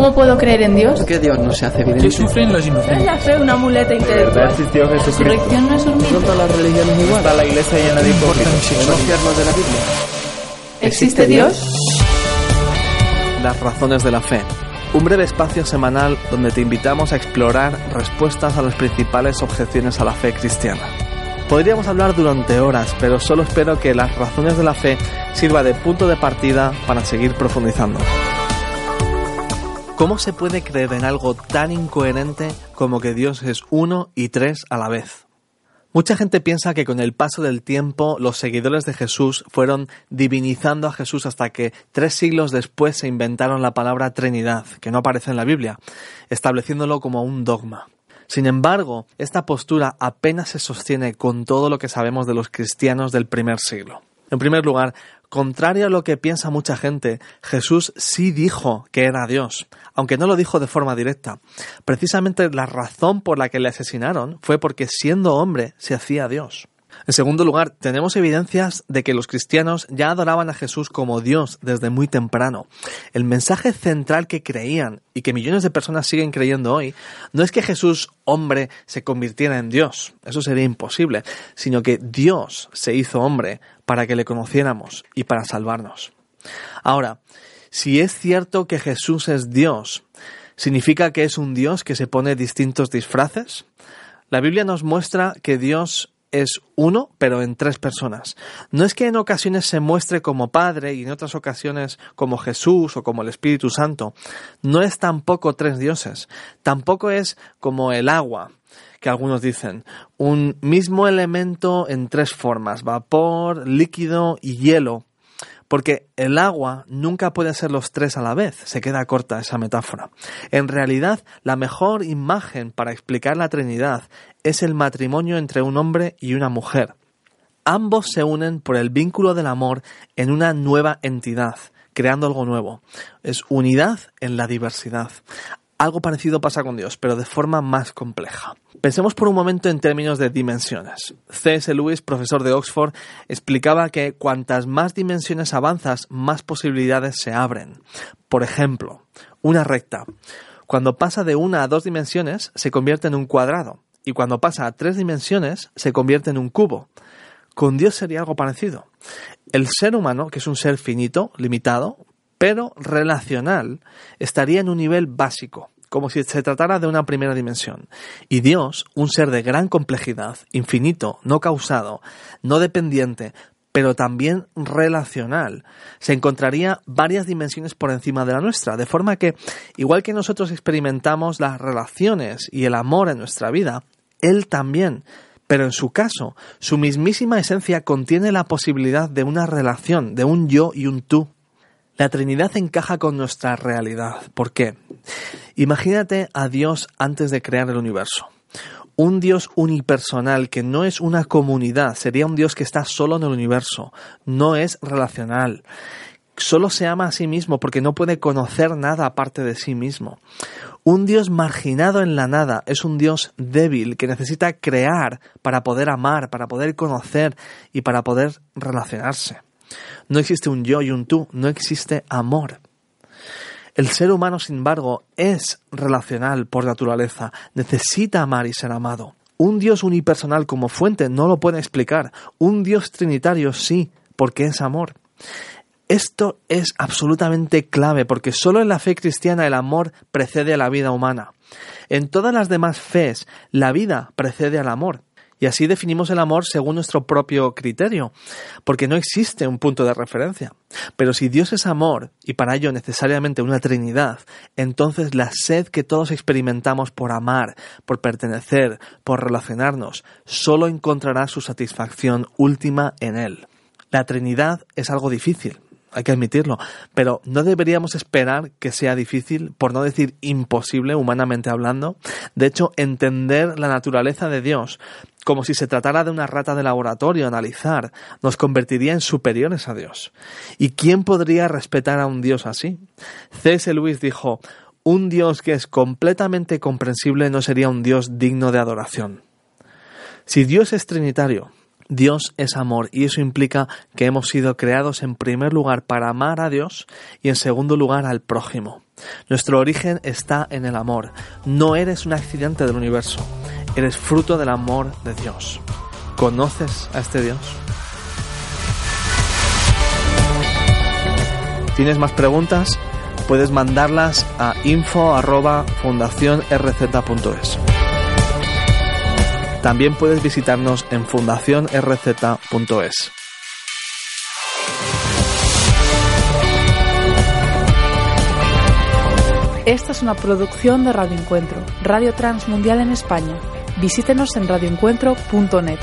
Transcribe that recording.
¿Cómo puedo creer en Dios? ¿Por qué Dios no se hace evidente? ¿Qué sufren los ¿Es inocentes? la fe una muleta intelectual? existió ¿La Jesucristo? resurrección no es un ¿No mito? todas las religiones igual? Está la iglesia llena de hipócritas. ¿Denunciarnos de la Biblia? ¿Existe Dios? Las razones de la fe. Un breve espacio semanal donde te invitamos a explorar respuestas a las principales objeciones a la fe cristiana. Podríamos hablar durante horas, pero solo espero que las razones de la fe sirva de punto de partida para seguir profundizando. ¿Cómo se puede creer en algo tan incoherente como que Dios es uno y tres a la vez? Mucha gente piensa que con el paso del tiempo los seguidores de Jesús fueron divinizando a Jesús hasta que tres siglos después se inventaron la palabra Trinidad, que no aparece en la Biblia, estableciéndolo como un dogma. Sin embargo, esta postura apenas se sostiene con todo lo que sabemos de los cristianos del primer siglo. En primer lugar, contrario a lo que piensa mucha gente, Jesús sí dijo que era Dios, aunque no lo dijo de forma directa. Precisamente la razón por la que le asesinaron fue porque siendo hombre se hacía Dios. En segundo lugar, tenemos evidencias de que los cristianos ya adoraban a Jesús como Dios desde muy temprano. El mensaje central que creían y que millones de personas siguen creyendo hoy no es que Jesús, hombre, se convirtiera en Dios, eso sería imposible, sino que Dios se hizo hombre para que le conociéramos y para salvarnos. Ahora, si es cierto que Jesús es Dios, ¿significa que es un Dios que se pone distintos disfraces? La Biblia nos muestra que Dios es uno, pero en tres personas. No es que en ocasiones se muestre como Padre y en otras ocasiones como Jesús o como el Espíritu Santo. No es tampoco tres dioses. Tampoco es como el agua, que algunos dicen. Un mismo elemento en tres formas, vapor, líquido y hielo. Porque el agua nunca puede ser los tres a la vez, se queda corta esa metáfora. En realidad, la mejor imagen para explicar la Trinidad es el matrimonio entre un hombre y una mujer. Ambos se unen por el vínculo del amor en una nueva entidad, creando algo nuevo. Es unidad en la diversidad. Algo parecido pasa con Dios, pero de forma más compleja. Pensemos por un momento en términos de dimensiones. C.S. Lewis, profesor de Oxford, explicaba que cuantas más dimensiones avanzas, más posibilidades se abren. Por ejemplo, una recta. Cuando pasa de una a dos dimensiones, se convierte en un cuadrado. Y cuando pasa a tres dimensiones, se convierte en un cubo. Con Dios sería algo parecido. El ser humano, que es un ser finito, limitado, pero relacional, estaría en un nivel básico, como si se tratara de una primera dimensión. Y Dios, un ser de gran complejidad, infinito, no causado, no dependiente, pero también relacional, se encontraría varias dimensiones por encima de la nuestra, de forma que, igual que nosotros experimentamos las relaciones y el amor en nuestra vida, Él también, pero en su caso, su mismísima esencia contiene la posibilidad de una relación, de un yo y un tú. La Trinidad encaja con nuestra realidad. ¿Por qué? Imagínate a Dios antes de crear el universo. Un Dios unipersonal que no es una comunidad, sería un Dios que está solo en el universo, no es relacional. Solo se ama a sí mismo porque no puede conocer nada aparte de sí mismo. Un Dios marginado en la nada es un Dios débil que necesita crear para poder amar, para poder conocer y para poder relacionarse. No existe un yo y un tú, no existe amor. El ser humano, sin embargo, es relacional por naturaleza, necesita amar y ser amado. Un Dios unipersonal como fuente no lo puede explicar. Un Dios trinitario sí, porque es amor. Esto es absolutamente clave porque solo en la fe cristiana el amor precede a la vida humana. En todas las demás fees, la vida precede al amor. Y así definimos el amor según nuestro propio criterio, porque no existe un punto de referencia. Pero si Dios es amor, y para ello necesariamente una Trinidad, entonces la sed que todos experimentamos por amar, por pertenecer, por relacionarnos, solo encontrará su satisfacción última en Él. La Trinidad es algo difícil, hay que admitirlo, pero no deberíamos esperar que sea difícil, por no decir imposible humanamente hablando. De hecho, entender la naturaleza de Dios como si se tratara de una rata de laboratorio, analizar, nos convertiría en superiores a Dios. ¿Y quién podría respetar a un Dios así? C.S. Lewis dijo, un Dios que es completamente comprensible no sería un Dios digno de adoración. Si Dios es trinitario, Dios es amor y eso implica que hemos sido creados en primer lugar para amar a Dios y en segundo lugar al prójimo. Nuestro origen está en el amor. No eres un accidente del universo, eres fruto del amor de Dios. ¿Conoces a este Dios? ¿Tienes más preguntas? Puedes mandarlas a info@fundacionrz.es. También puedes visitarnos en fundacionrz.es. Esta es una producción de Radio Encuentro, Radio Transmundial en España. Visítenos en radioencuentro.net.